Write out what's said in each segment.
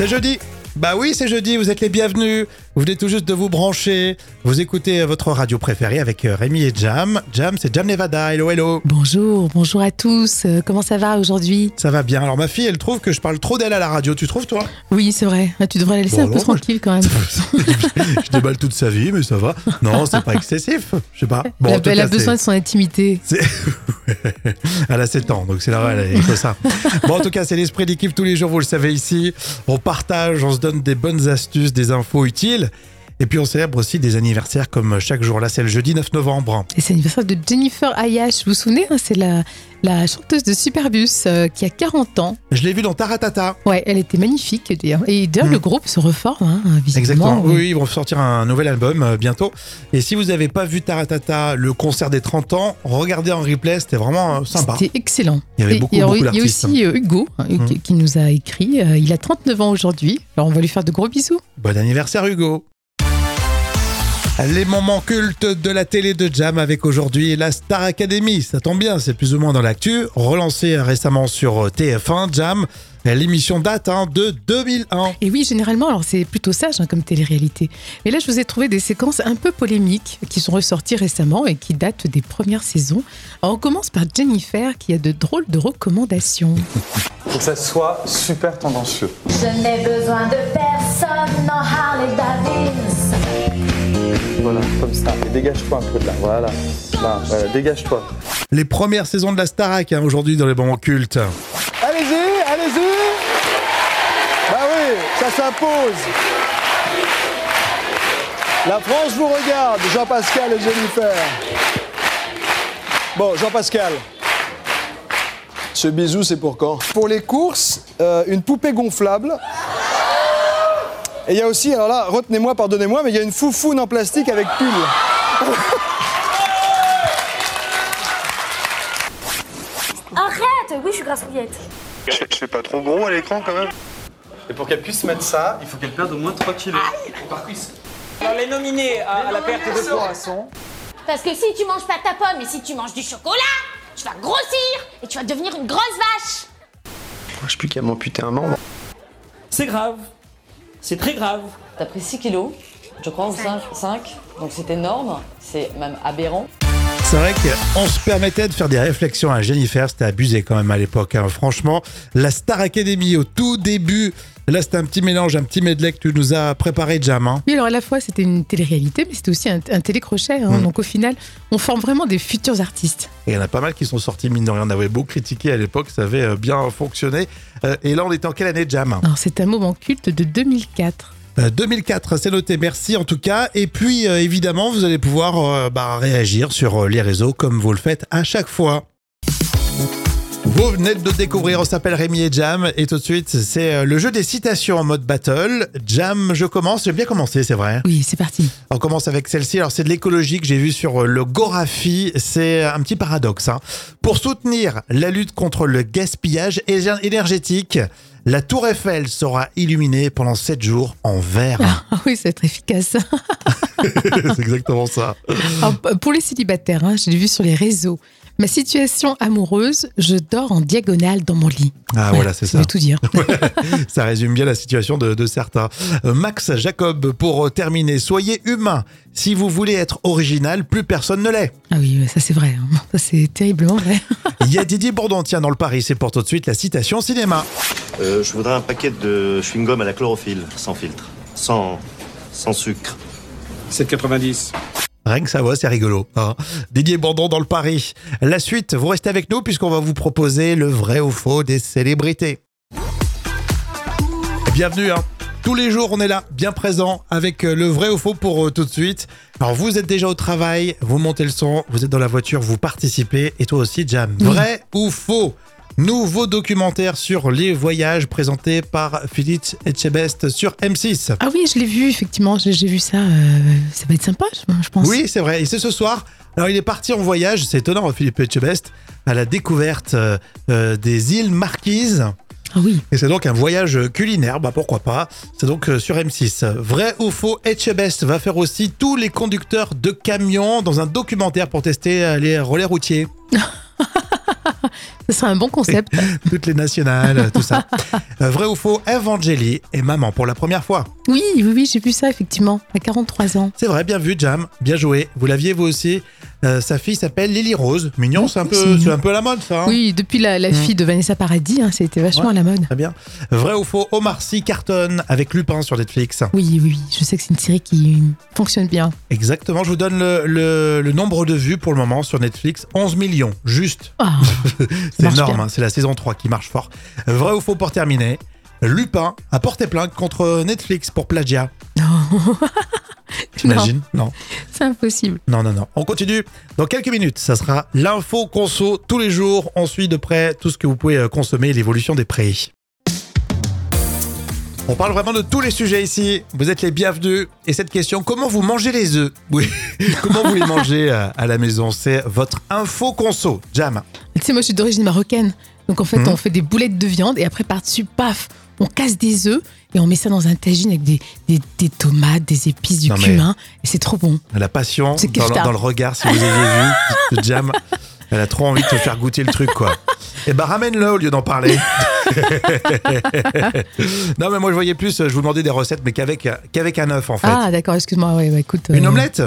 C'est jeudi. Bah oui, c'est jeudi, vous êtes les bienvenus. Vous venez tout juste de vous brancher. Vous écoutez votre radio préférée avec euh, Rémi et Jam. Jam, c'est Jam Nevada. Hello, hello. Bonjour, bonjour à tous. Euh, Comment ça va aujourd'hui? Ça va bien. Alors ma fille, elle trouve que je parle trop d'elle à la radio. Tu trouves, toi? Oui, c'est vrai. Ah, Tu devrais la laisser Bon, un peu tranquille quand même. Je déballe toute sa vie, mais ça va. Non, c'est pas excessif. Je sais pas. Bon, elle a, elle besoin de son intimité. elle a 7 ans, donc c'est là, elle est ça. Bon, en tout cas, c'est l'esprit d'équipe tous les jours, vous le savez ici. On partage, on se donne des bonnes astuces, des infos utiles. Et puis on célèbre aussi des anniversaires comme chaque jour. Là, c'est le jeudi 9 novembre. Et c'est l'anniversaire de Jennifer Ayash. Vous vous souvenez hein, C'est la, la chanteuse de Superbus euh, qui a 40 ans. Je l'ai vu dans Taratata. Ouais, elle était magnifique d'ailleurs. Et d'ailleurs, Mm. le groupe se reforme, hein, visiblement. Exactement. Oui, ils vont sortir un nouvel album euh, bientôt. Et si vous n'avez pas vu Taratata, le concert des 30 ans, regardez en replay, c'était vraiment euh, sympa. C'était excellent. Il y avait Et- beaucoup, et alors, beaucoup Il y a aussi Hugo hein, qui, Mm. qui nous a écrit. Il a 39 ans aujourd'hui. Alors on va lui faire de gros bisous. Bon anniversaire Hugo les moments cultes de la télé de Jam avec aujourd'hui la Star Academy. Ça tombe bien, c'est plus ou moins dans l'actu. Relancé récemment sur TF1, Jam. L'émission date hein, de 2001. Et oui, généralement, alors c'est plutôt sage hein, comme télé-réalité. Mais là, je vous ai trouvé des séquences un peu polémiques qui sont ressorties récemment et qui datent des premières saisons. Alors, on commence par Jennifer qui a de drôles de recommandations. Faut que ça soit super tendancieux. Je n'ai besoin de personne en Harley Davidson. Voilà, comme ça. Et dégage-toi un peu de là. Voilà. Là, voilà, dégage-toi. Les premières saisons de la Starac hein, aujourd'hui dans les moments cultes. Allez-y, allez-y Bah oui, ça s'impose La France vous regarde, Jean-Pascal et Jennifer. Bon, Jean-Pascal. Ce bisou, c'est pour quand? Pour les courses, euh, une poupée gonflable. Et il y a aussi, alors là, retenez-moi, pardonnez-moi, mais il y a une foufoune en plastique avec pull. Arrête Oui, je suis grassouillette. C'est pas trop gros à l'écran quand même Et pour qu'elle puisse mettre ça, il faut qu'elle perde au moins 3 kilos. Alors les nominés à, à la perte de poids sont Parce que si tu manges pas ta pomme et si tu manges du chocolat, tu vas grossir et tu vas devenir une grosse vache. Je sais plus qu'à m'amputer un membre. C'est grave. C'est très grave. T'as pris 6 kilos, je crois, ou 5, 5. Donc c'est énorme, c'est même aberrant. C'est vrai qu'on se permettait de faire des réflexions à Jennifer, c'était abusé quand même à l'époque. hein. Franchement, la Star Academy au tout début, là c'était un petit mélange, un petit medley que tu nous as préparé, Jam. hein. Oui, alors à la fois c'était une télé-réalité, mais c'était aussi un, un télécrochet. hein. Mm. Donc au final, on forme vraiment des futurs artistes. Et il y en a pas mal qui sont sortis, mine de rien. On avait beau critiquer à l'époque, ça avait euh, bien fonctionné. Euh, et là, on était en quelle année, Jam? C'est un moment culte de 2004. Euh, 2004, c'est noté. Merci en tout cas. Et puis, euh, évidemment, vous allez pouvoir euh, bah, réagir sur euh, les réseaux comme vous le faites à chaque fois. Vous venez de découvrir, on s'appelle Rémi et Jam. Et tout de suite, c'est euh, le jeu des citations en mode battle. Jam, je commence. J'ai bien commencé, c'est vrai. Oui, c'est parti. On commence avec celle-ci. Alors, c'est de l'écologie que j'ai vu sur euh, le Gorafi. C'est un petit paradoxe. hein. Pour soutenir la lutte contre le gaspillage énergétique, la Tour Eiffel sera illuminée pendant 7 jours en vert. Ah oui, c'est très efficace. c'est exactement ça. Alors, pour les célibataires, hein, je l'ai vu sur les réseaux. Ma situation amoureuse, je dors en diagonale dans mon lit. Ah, voilà, c'est ça. veut tout dire. Ça résume bien la situation de, de certains. Euh, Max Jacob, pour euh, terminer, soyez humain. Si vous voulez être original, plus personne ne l'est. Ah oui, ça c'est vrai. hein. Ça c'est terriblement vrai. Il y a Didier Bourdon, tiens, dans le Paris, c'est pour tout de suite la citation cinéma. Euh, je voudrais un paquet de chewing-gum à la chlorophylle, sans filtre, sans, sans sucre. 7,90. Rien que ça va, c'est rigolo. hein. Didier Bourdon dans le Paris. La suite, vous restez avec nous puisqu'on va vous proposer le vrai ou faux des célébrités. Bienvenue, hein. Tous les jours, on est là, bien présent, avec euh, le vrai ou faux pour euh, tout de suite. Alors, vous êtes déjà au travail, vous montez le son, vous êtes dans la voiture, vous participez, et toi aussi, Jam. Vrai ou faux? Nouveau documentaire sur les voyages présenté par Philippe Etchebest sur M6. Ah oui, je l'ai vu, effectivement. J'ai vu ça. euh, ça va être sympa, je, pense. Oui, c'est vrai. Et c'est ce soir. Alors, il est parti en voyage, c'est étonnant, Philippe Etchebest, à la découverte euh, euh, des îles Marquises. Ah oui. Et c'est donc un voyage culinaire, bah pourquoi pas. C'est donc sur M6. Vrai ou faux, Etchebest va faire aussi tous les conducteurs de camions dans un documentaire pour tester les relais routiers. Ce serait un bon concept. Toutes les nationales, tout ça. Euh, Vrai ou faux, Evangélie est maman pour la première fois. Oui, oui, oui, j'ai vu ça effectivement, à 43 ans. C'est vrai, bien vu, Jam. Bien joué. Vous l'aviez vous aussi. Euh, sa fille s'appelle Lily Rose. Mignon, c'est un, peu, un peu la mode, ça. hein Oui, depuis la, la fille de Vanessa Paradis, hein, c'était vachement Ouais. à la mode. Très bien. Vrai ou faux, Omar Sy cartonne avec Lupin sur Netflix. Oui, oui, je sais que c'est une série qui fonctionne bien. Exactement, je vous donne le, le- le nombre de vues pour le moment sur Netflix. 11 millions, juste. Ah, C'est énorme, hein, c'est la saison 3 qui marche fort. Vrai ou faux pour terminer Lupin a porté plainte contre Netflix pour plagiat. T'imagines? Non. c'est impossible. non, non, non. On continue. Dans quelques minutes, ça sera l'info conso tous les jours. On suit de près tout ce que vous pouvez euh, consommer et l'évolution des prix. On parle vraiment de tous les sujets ici. Vous êtes les bienvenus. Et cette question, comment vous mangez les œufs? Oui. comment vous les mangez euh, à la maison? C'est votre info conso. Jam. Tu sais, moi, je suis d'origine marocaine. Donc, en fait, Mhm. on fait des boulettes de viande et après, par-dessus, paf, on casse des œufs et on met ça dans un tagine avec des, des, des tomates, des épices, du Non, mais- cumin. Et c'est trop bon. La passion C'est dans, le- dans le regard, si vous aviez vu, de Jam. Elle a trop envie de te faire goûter le truc, quoi. Eh ben, ramène-le au lieu d'en parler. non, mais moi, je voyais plus, je vous demandais des recettes, mais qu'avec qu'avec un œuf, en fait. Ah, d'accord, excuse-moi. Ouais, écoute. Une euh, omelette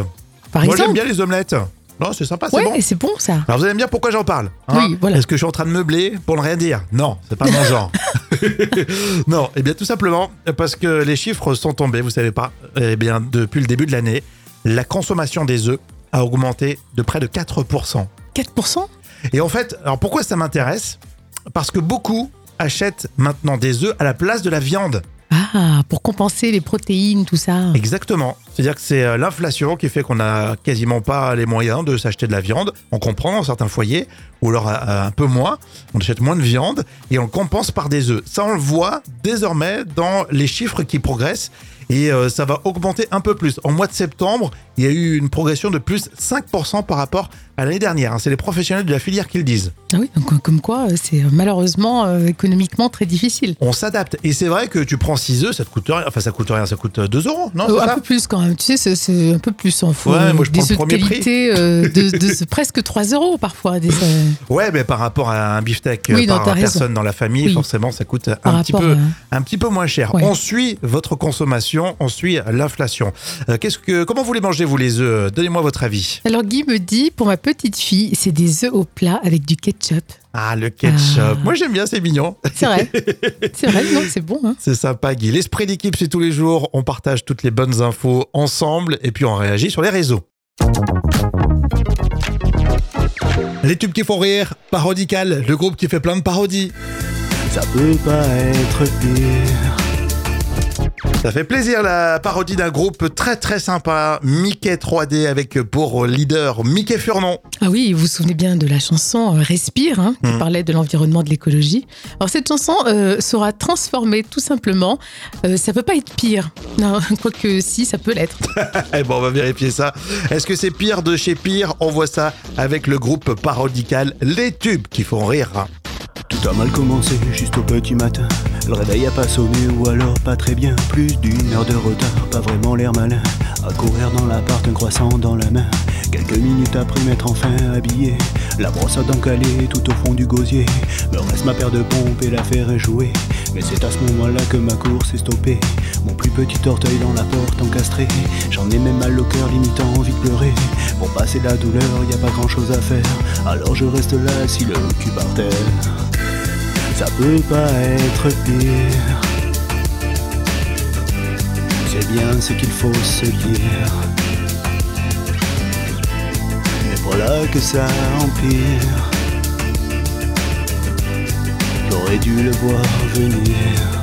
Par Moi, j'aime exemple. bien les omelettes. Non, c'est sympa, c'est Ouais, bon. c'est bon ça. Alors, vous allez me dire pourquoi j'en parle. hein Oui, voilà. Est-ce que je suis en train de meubler pour ne rien dire Non, c'est pas mon genre. non, eh bien, tout simplement parce que les chiffres sont tombés, vous savez pas. Eh bien, depuis le début de l'année, la consommation des œufs a augmenté de près de 4%. 4% Et en fait, alors pourquoi ça m'intéresse? Parce que beaucoup achètent maintenant des œufs à la place de la viande. Ah, pour compenser les protéines, tout ça. Exactement. C'est-à-dire que c'est euh, l'inflation qui fait qu'on n'a quasiment pas les moyens de s'acheter de la viande. On comprend dans certains foyers, ou alors euh, un peu moins. On achète moins de viande et on compense par des œufs. Ça, on le voit désormais dans les chiffres qui progressent et euh, ça va augmenter un peu plus. En mois de septembre, il y a eu une progression de plus 5% par rapport à l'année dernière. hein. C'est les professionnels de la filière qui le disent. Ah oui, donc comme quoi, euh, c'est euh, malheureusement euh, économiquement très difficile. On s'adapte. Et c'est vrai que tu prends 6 œufs, ça te coûte rien. Enfin, ça coûte rien, ça coûte euh, 2 euros, non Euh, un peu plus quand même. Tu sais, c'est- un peu plus en fou. Ouais, moi, je des prends le premier prix. qualité euh, de, de- presque 3 euros parfois. Des, Ouais, mais par rapport à un beefsteak Oui, non, par raison. personne dans la famille, Oui. forcément, ça coûte par un petit, peu, à- un petit peu moins cher. Ouais. On suit votre consommation, on suit l'inflation. Qu'est-ce que, comment vous les mangez, vous, les œufs? Donnez-moi votre avis. Alors Guy me dit, pour ma petite fille, c'est des œufs au plat avec du ketchup. Ah, le ketchup. Ah. Moi, j'aime bien, c'est mignon. C'est vrai. c'est vrai, non, c'est bon. Hein. C'est sympa, Guy. L'esprit d'équipe, c'est tous les jours. On partage toutes les bonnes infos ensemble et puis on réagit sur les réseaux. Les tubes qui font rire, Parodical, le groupe qui fait plein de parodies. Ça peut pas être pire. Ça fait plaisir la parodie d'un groupe très très sympa, Mickey 3D avec pour leader Mickey Furnon. Ah oui, vous vous souvenez bien de la chanson euh, Respire, hein, qui Mhm. parlait de l'environnement, de l'écologie. Alors cette chanson euh, sera transformée tout simplement. Euh, ça peut pas être pire. Non, quoique si, ça peut l'être. Eh bon, on va vérifier ça. Est-ce que c'est pire de chez pire? On voit ça avec le groupe parodical Les Tubes qui font rire. Tout a mal commencé juste au petit matin. Le réveil a pas sonné ou alors pas très bien. Plus d'une heure de retard, pas vraiment l'air malin. À courir dans l'appart, un croissant dans la main. Quelques minutes après m'être enfin habillé. La brosse à dents calée tout au fond du gosier. Me reste ma paire de pompes et l'affaire est jouée. Mais c'est à ce moment-là que ma course est stoppée. Mon plus petit orteil dans la porte encastré. J'en ai même mal au cœur, limitant envie de pleurer. Pour passer la douleur, y a pas grand chose à faire. Alors je reste là, si le cul par terre. Ça peut pas être pire. C'est bien ce qu'il faut se dire. Mais voilà que ça empire. J'aurais dû le voir venir.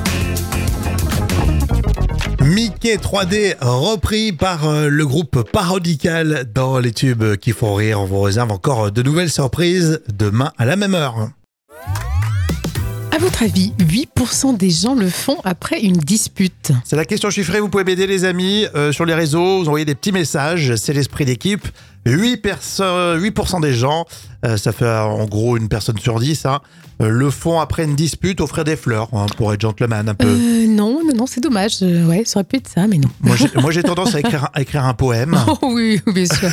Mickey 3D repris par euh, le groupe parodical dans Les Tubes qui font rire. On vous réserve encore de nouvelles surprises demain à la même heure. Votre avis, 8% des gens le font après une dispute. C'est la question chiffrée, vous pouvez m'aider les amis euh, sur les réseaux, vous envoyez des petits messages, c'est l'esprit d'équipe. 8%, perso- 8 des gens, euh, ça fait euh, en gros une personne sur 10, hein, euh, le font après une dispute, offrir des fleurs, hein, pour être gentleman un peu. Euh, non, non, non, c'est dommage. Ouais, ça aurait pu être ça, mais non. Moi, j'ai- tendance à écrire, à écrire un poème. Oh oui, bien sûr.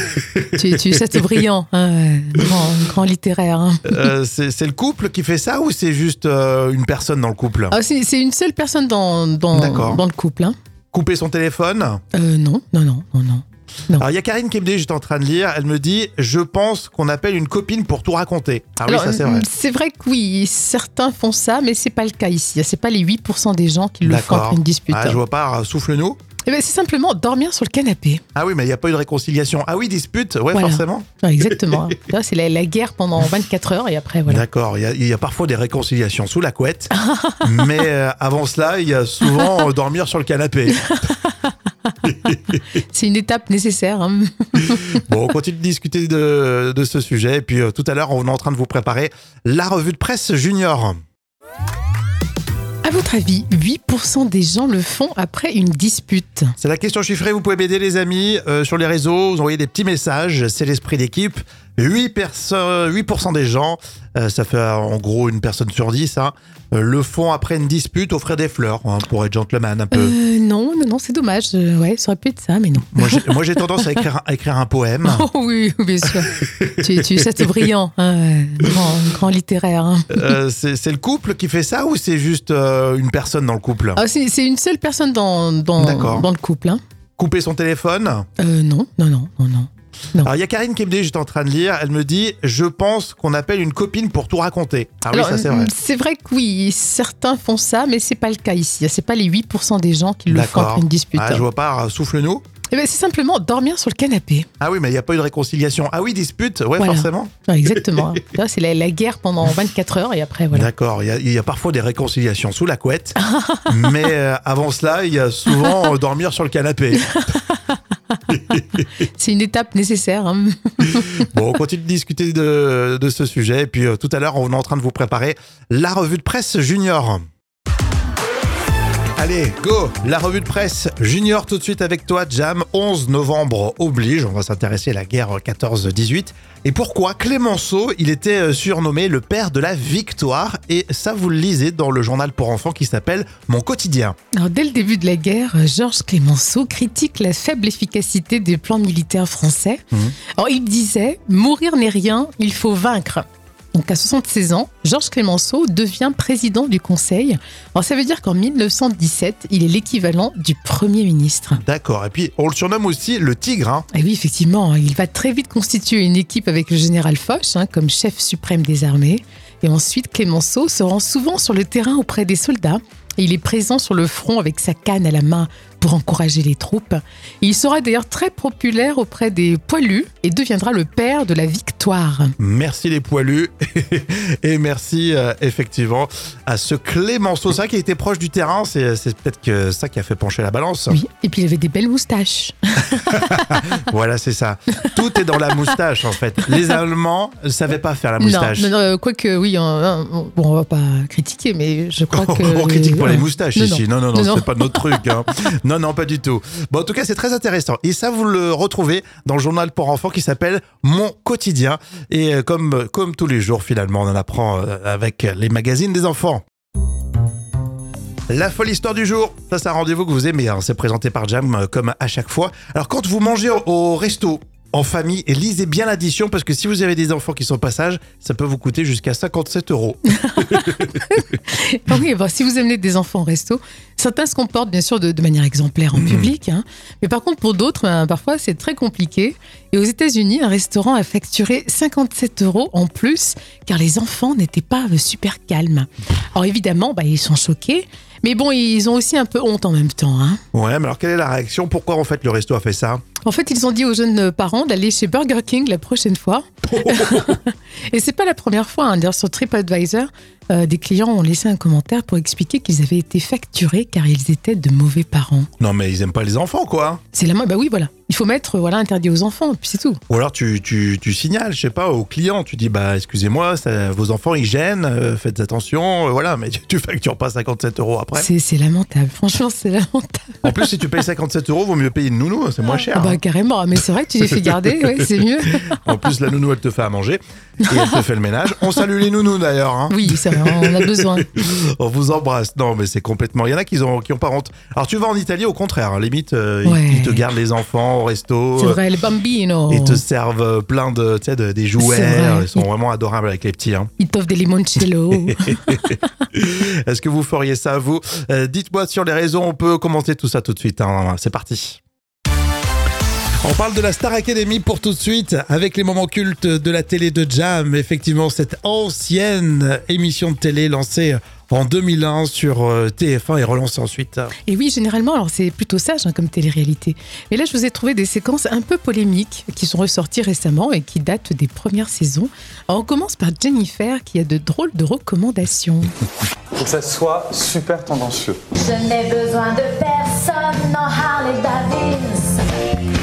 tu, tu es Chateaubriand, hein, ouais, grand, grand littéraire. hein. C'est c'est le couple qui fait ça ou c'est juste une personne dans le couple? Ah, c'est c'est une seule personne dans, dans, dans le couple. Hein. Couper son téléphone? Euh, non, non, non, non, non. Alors, il y a Karine qui me dit, j'étais en train de lire, elle me dit Je pense qu'on appelle une copine pour tout raconter. Ah oui, ça c'est vrai. C'est vrai que oui, certains font ça, mais c'est pas le cas ici. C'est pas les 8% des gens qui le font après une dispute. Ah, je vois pas, alors, souffle-nous. Eh ben, c'est simplement dormir sur le canapé. Ah oui, mais il n'y a pas eu de réconciliation. Ah oui, dispute, ouais, Voilà. forcément. Ouais, exactement. C'est la, la guerre pendant 24 heures et après, voilà. D'accord, il y, a- il y a parfois des réconciliations sous la couette, mais euh, avant cela, il y a souvent euh, dormir sur le canapé. C'est une étape nécessaire. hein. Bon, on continue de discuter de, de ce sujet, et puis euh, tout à l'heure, on est en train de vous préparer la revue de presse junior. À votre avis, 8% des gens le font après une dispute? C'est la question chiffrée, vous pouvez m'aider les amis euh, sur les réseaux, vous envoyez des petits messages, c'est l'esprit d'équipe. 8%, perso- 8 des gens, euh, ça fait euh, en gros une personne sur 10, hein, euh, le font après une dispute, offrir des fleurs, hein, pour être gentleman un peu. Euh, non, non, non, c'est dommage. Ouais, ça aurait pu être ça, mais non. Moi, j'ai- Moi j'ai tendance à écrire, à écrire un poème. Oh oui, bien sûr. tu, tu es Chateaubriand, hein, grand, grand littéraire. hein. C'est c'est le couple qui fait ça ou c'est juste une personne dans le couple? Ah, c'est c'est une seule personne dans, dans, dans le couple. Couper son téléphone? Euh, non, non, non, non, non. Alors il y a Karine qui me dit, j'étais en train de lire, elle me dit Je pense qu'on appelle une copine pour tout raconter. Ah oui, ça c'est vrai. C'est vrai que oui, certains font ça, mais c'est pas le cas ici. C'est pas les 8% des gens qui le font après une dispute. Ah, je vois pas, alors, souffle-nous. Eh ben, c'est simplement dormir sur le canapé. Ah oui, mais il n'y a pas eu de réconciliation. Ah oui, dispute, ouais, Voilà. forcément. Ouais, exactement. C'est la, la guerre pendant 24 heures et après, voilà. D'accord, il y, a- il y a parfois des réconciliations sous la couette, mais euh, avant cela, il y a souvent euh, dormir sur le canapé. C'est une étape nécessaire. hein. Bon, on continue de discuter de, ce sujet, et puis euh, tout à l'heure, on est en train de vous préparer la revue de presse junior. Allez, go La revue de presse junior tout de suite avec toi, Jam. 11 novembre oblige, on va s'intéresser à la guerre 14-18. Et pourquoi Clémenceau, il était euh, surnommé le père de la victoire, et ça vous le lisez dans le journal pour enfants qui s'appelle Mon quotidien. Alors, dès le début de la guerre, euh, Georges Clémenceau critique la faible efficacité des plans militaires français. Alors, il disait Mourir n'est rien, il faut vaincre. Donc, à 76 ans, Georges Clémenceau devient président du Conseil. Alors, ça veut dire qu'en 1917, il est l'équivalent du Premier ministre. D'accord, et puis on le surnomme aussi le tigre, hein. Et oui, effectivement, il va très vite constituer une équipe avec le général Foch hein, comme chef suprême des armées. Et ensuite, Clémenceau se rend souvent sur le terrain auprès des soldats. Et il est présent sur le front avec sa canne à la main pour encourager les troupes. Il sera d'ailleurs très populaire auprès des poilus et deviendra le père de la victoire. Merci les poilus et merci euh, effectivement à ce Clémenceau. C'est vrai qu'il était proche du terrain, c'est c'est peut-être que ça qui a fait pencher la balance. Oui, et puis il avait des belles moustaches. Voilà, c'est ça. Tout est dans la moustache en fait. Les Allemands ne savaient pas faire la moustache. Non, non, non, quoique, oui, on, on- bon, on va pas critiquer, mais je crois que. On critique pas les moustaches Non, ici. Non, non, non, Non, non. c'est pas notre truc. hein. Non, non, pas du tout. Bon, en tout cas, c'est très intéressant. Et ça, vous le retrouvez dans le journal pour enfants qui s'appelle Mon quotidien. Et euh, comme, tous les jours, finalement, on en apprend euh, avec les magazines des enfants. La folle histoire du jour, ça c'est un rendez-vous que vous aimez, hein. c'est présenté par Jam euh, comme à chaque fois. Alors quand vous mangez au resto, en famille, et lisez bien l'addition parce que si vous avez des enfants qui sont au passage, ça peut vous coûter jusqu'à 57 euros. Oui, si vous amenez des enfants au resto, certains se comportent bien sûr de, de manière exemplaire en public, hein. mais par contre pour d'autres, ben, parfois c'est très compliqué. Et aux États-Unis, un restaurant a facturé 57 euros en plus car les enfants n'étaient pas euh, super calmes. Alors évidemment, bah, ils sont choqués, mais bon, ils ont aussi un peu honte en même temps. hein. Ouais, mais alors quelle est la réaction? Pourquoi en fait le resto a fait ça? En fait, ils ont dit aux jeunes parents d'aller chez Burger King la prochaine fois. Et c'est pas la première fois. hein. D'ailleurs, sur TripAdvisor, euh, des clients ont laissé un commentaire pour expliquer qu'ils avaient été facturés car ils étaient de mauvais parents. Non, mais ils aiment pas les enfants, quoi. C'est la main, bah oui, voilà. Il faut mettre voilà interdit aux enfants, puis c'est tout. Ou alors tu, tu, tu signales, je sais pas, au client, tu dis bah excusez-moi, vos enfants ils gênent, euh, faites attention, euh, voilà, mais tu, tu factures pas 57 euros après. C'est c'est lamentable. Franchement, c'est lamentable. En plus, si tu payes 57 euros, vaut mieux payer une nounou, c'est moins cher. Ah bah hein. Carrément. Mais c'est vrai que tu les fais garder, ouais, c'est mieux. En plus, la nounou elle te fait à manger et elle te fait le ménage. On salue les nounous d'ailleurs. hein. Oui, on a besoin. On vous embrasse. Non, mais c'est complètement. Il y en a qui ont, qui ont pas honte. Alors tu vas en Italie, au contraire, hein, limite, euh, ils- Ouais. ils, te gardent les enfants au resto. C'est euh, vrai, le bambino. Ils te servent euh, plein de, de- des jouets. Vrai. Ils sont vraiment adorables avec les petits. hein. Ils t'offrent des limoncello. Est-ce que vous feriez ça, vous? Euh, Dites-moi sur les réseaux, on peut commenter tout ça tout de suite. hein. C'est parti. On parle de la Star Academy pour tout de suite avec les moments cultes de la télé de Jam. Effectivement, cette ancienne émission de télé lancée en 2001 sur euh, TF1 et relancée ensuite. Et oui, généralement, alors c'est plutôt sage hein, comme télé-réalité. Mais là, je vous ai trouvé des séquences un peu polémiques qui sont ressorties récemment et qui datent des premières saisons. Alors, on commence par Jennifer qui a de drôles de recommandations. Faut que ça soit super tendancieux. Je n'ai besoin de personne en Harley Davidson.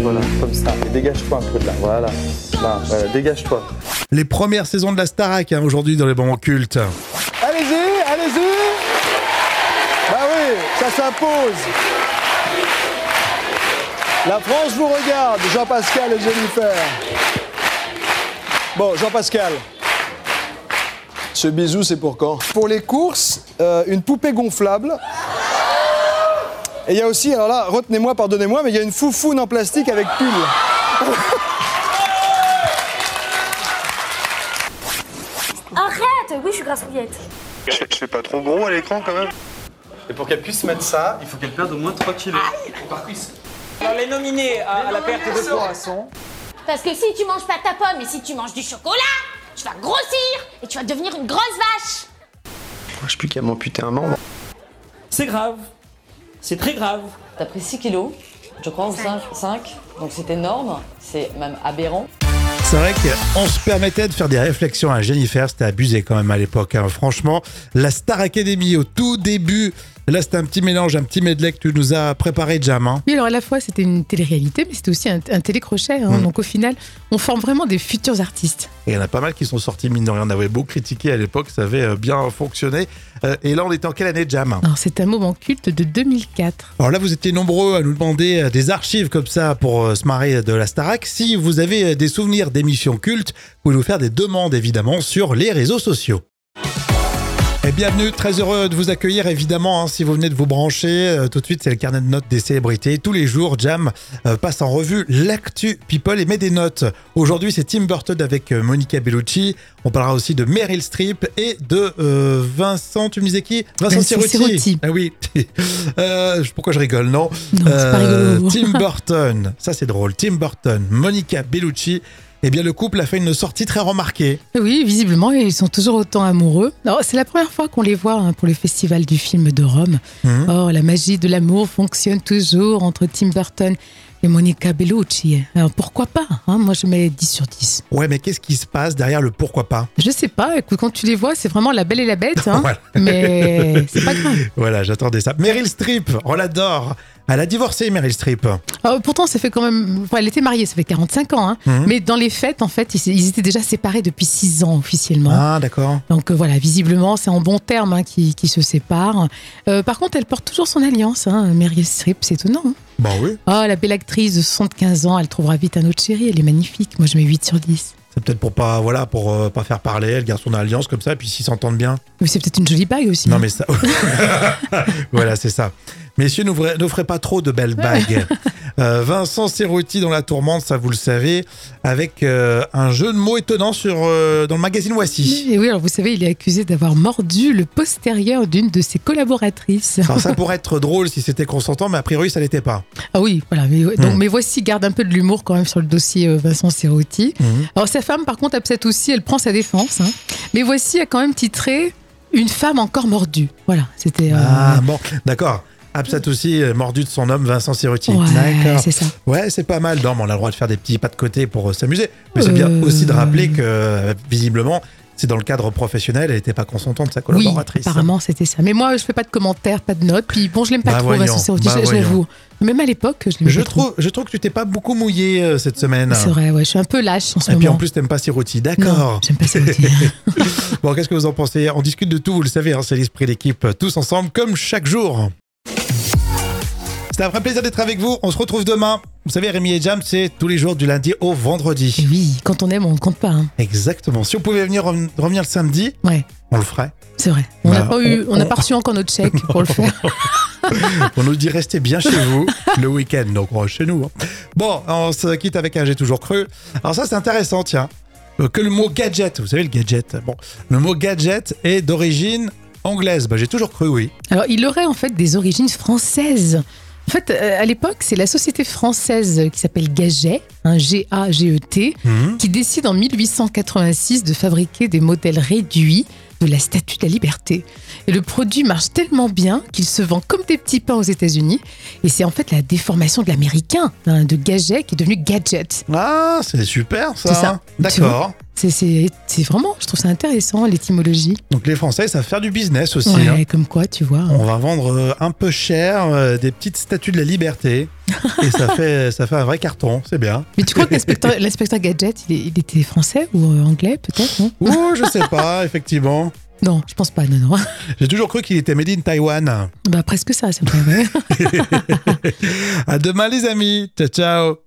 Voilà, comme ça. Et dégage-toi un peu de là. Voilà. Là, voilà, dégage-toi. Les premières saisons de la Starac hein, aujourd'hui dans les moments cultes. Allez-y, allez-y Bah oui, ça s'impose La France vous regarde, Jean-Pascal et Jennifer. Bon, Jean-Pascal. Ce bisou, c'est pour quand? Pour les courses, euh, une poupée gonflable. Et il y a aussi, alors là, retenez-moi, pardonnez-moi, mais il y a une foufoune en plastique avec pull. Arrête Oui, je suis grassouillette. C'est pas trop gros à l'écran quand même Et pour qu'elle puisse mettre ça, il faut qu'elle perde au moins 3 kilos. Alors les nominés à, à la perte de poids sont... Parce que si tu manges pas ta pomme et si tu manges du chocolat, tu vas grossir et tu vas devenir une grosse vache. Je sais plus qu'à m'amputer un membre. C'est grave. C'est très grave. T'as pris 6 kilos, je crois, ou 5, 5. Donc c'est énorme, c'est même aberrant. C'est vrai qu'on se permettait de faire des réflexions à Jennifer, c'était abusé quand même à l'époque. hein. Franchement, la Star Academy au tout début, là c'était un petit mélange, un petit medley que tu nous as préparé, Jam. hein. Oui, alors à la fois c'était une télé-réalité, mais c'était aussi un, un télécrochet. hein. Mm. Donc au final, on forme vraiment des futurs artistes. Et il y en a pas mal qui sont sortis, mine de rien. On avait beau critiquer à l'époque, ça avait euh, bien fonctionné. Euh, Et là, on était en quelle année, Jam? Alors c'est un moment culte de 2004. Alors là, vous étiez nombreux à nous demander euh, des archives comme ça pour euh, se marrer de la Starac. Si vous avez des souvenirs d'émissions cultes, vous pouvez nous faire des demandes évidemment sur les réseaux sociaux. Et bienvenue, très heureux de vous accueillir évidemment hein, si vous venez de vous brancher. euh, tout de suite, c'est le carnet de notes des célébrités. Tous les jours, Jam euh, passe en revue l'actu People et met des notes. Aujourd'hui, c'est Tim Burton avec euh, Monica Bellucci. On parlera aussi de Meryl Streep et de Vincent, tu me disais qui? Vincent, Vincent Cerruti. Ah oui. Pourquoi je rigole, non? Pas rigolo. Tim Burton, ça c'est drôle. Tim Burton, Monica Bellucci. Eh bien, le couple a fait une sortie très remarquée. Oui, visiblement, ils sont toujours autant amoureux. Alors, C'est la première fois qu'on les voit hein, pour le festival du film de Rome. Mhm. Oh, la magie de l'amour fonctionne toujours entre Tim Burton et Monica Bellucci. Alors pourquoi pas hein? Moi, je mets 10 sur 10. Ouais, mais qu'est-ce qui se passe derrière le pourquoi pas? Je sais pas, écoute, quand tu les vois, c'est vraiment la belle et la bête, hein, Voilà. mais c'est pas grave. Voilà, j'attendais ça. Meryl Streep, on l'adore. Elle a divorcé, Meryl Streep. Alors, pourtant, ça fait quand même. Enfin, elle était mariée, ça fait 45 ans, hein, Mhm. mais dans les fêtes, en fait, ils, ils étaient déjà séparés depuis 6 ans officiellement. Ah, d'accord. Donc euh, voilà, visiblement, c'est en bon terme hein, qui, qui se séparent. Euh, par contre, elle porte toujours son alliance, hein, Meryl Streep, c'est étonnant. hein. Bon, oui. Oh, la belle actrice de 75 ans, elle trouvera vite un autre chéri, elle est magnifique. Moi, je mets 8 sur 10. C'est peut-être pour pas, voilà, pour euh, pas faire parler. Elle garde son alliance comme ça, puis s'ils s'entendent bien. Mais c'est peut-être une jolie bague aussi. Non, hein. mais ça. voilà, c'est ça. Messieurs, n'offrez pas trop de belles bagues. Euh, Vincent Cerruti dans la tourmente, ça vous le savez, avec euh, un jeu de mots étonnant sur, euh, dans le magazine Voici. Et oui, alors vous savez, il est accusé d'avoir mordu le postérieur d'une de ses collaboratrices. Alors ça pourrait être drôle si c'était consentant, mais a priori ça l'était pas. Ah oui, voilà. Mais, donc, Hmm. mais voici, garde un peu de l'humour quand même sur le dossier Vincent Cerruti. Alors sa femme, par contre, upset aussi, elle prend sa défense. hein. Mais voici a quand même titré Une femme encore mordue. Voilà, c'était. euh, Ah bon, d'accord. Absat aussi, mordu de son homme Vincent Cerruti. ouais, D'accord. c'est ça. Ouais, c'est pas mal. Non, mais on a le droit de faire des petits pas de côté pour euh, s'amuser. Mais c'est bien Euh. aussi de rappeler que, euh, visiblement, c'est dans le cadre professionnel, elle n'était pas consentante, sa Oui, collaboratrice. apparemment c'était ça. Mais moi, je fais pas de commentaires, pas de notes. Puis bon, je l'aime pas Bah trop, voyons, bah je- l'avoue. Même à l'époque, je l'aimais Je pas trop. je trouve que tu t'es pas beaucoup mouillé euh, cette semaine. C'est vrai, ouais, je suis un peu lâche en ce Et puis en plus, t'aimes pas Sirouti, non, d'accord. j'aime pas Serroudi. Bon, qu'est-ce que vous en pensez? On discute de tout, vous le savez, hein, c'est l'esprit d'équipe, tous ensemble, comme chaque jour. C'est un vrai plaisir d'être avec vous. On se retrouve demain. Vous savez, Rémi et Jam, c'est tous les jours du lundi au vendredi. Et oui, quand on aime, on ne compte pas. hein. Exactement. Si on pouvait venir reven- revenir le samedi, Ouais, on le ferait. c'est vrai. On n'a Bah, pas eu, on- on n'a on- pas reçu encore notre chèque pour le faire. On nous dit restez bien chez vous le week-end, donc chez nous. hein. Bon, on se quitte avec un j'ai toujours cru. Alors ça c'est intéressant, tiens, Euh, que le mot gadget, vous savez le gadget, bon, le mot gadget est d'origine anglaise. Bah, j'ai toujours cru, oui. Alors, il aurait en fait des origines françaises. En fait, euh, à l'époque, c'est la société française qui s'appelle Gaget, un G-A-G-E-T, Mhm. qui décide en 1886 de fabriquer des modèles réduits de la Statue de la Liberté. Et le produit marche tellement bien qu'il se vend comme des petits pains aux États-Unis. Et c'est en fait la déformation de l'américain, hein, de Gaget, qui est devenu Gadget. Ah, c'est super ça. C'est ça. Tu D'accord. C'est- vraiment, je trouve ça intéressant, l'étymologie. Donc les Français savent faire du business aussi. Ouais, hein. comme quoi, tu vois. On va vendre euh, un peu cher euh, des petites statues de la liberté et ça fait ça fait un vrai carton, c'est bien. Mais tu crois que l'inspecteur Gadget, il, était français ou euh, anglais, peut-être, Ouh, je sais pas, effectivement. Non, je pense pas, non, non. J'ai toujours cru qu'il était made in Taïwan. Bah, presque ça, c'est vrai. À demain les amis. Ciao ciao.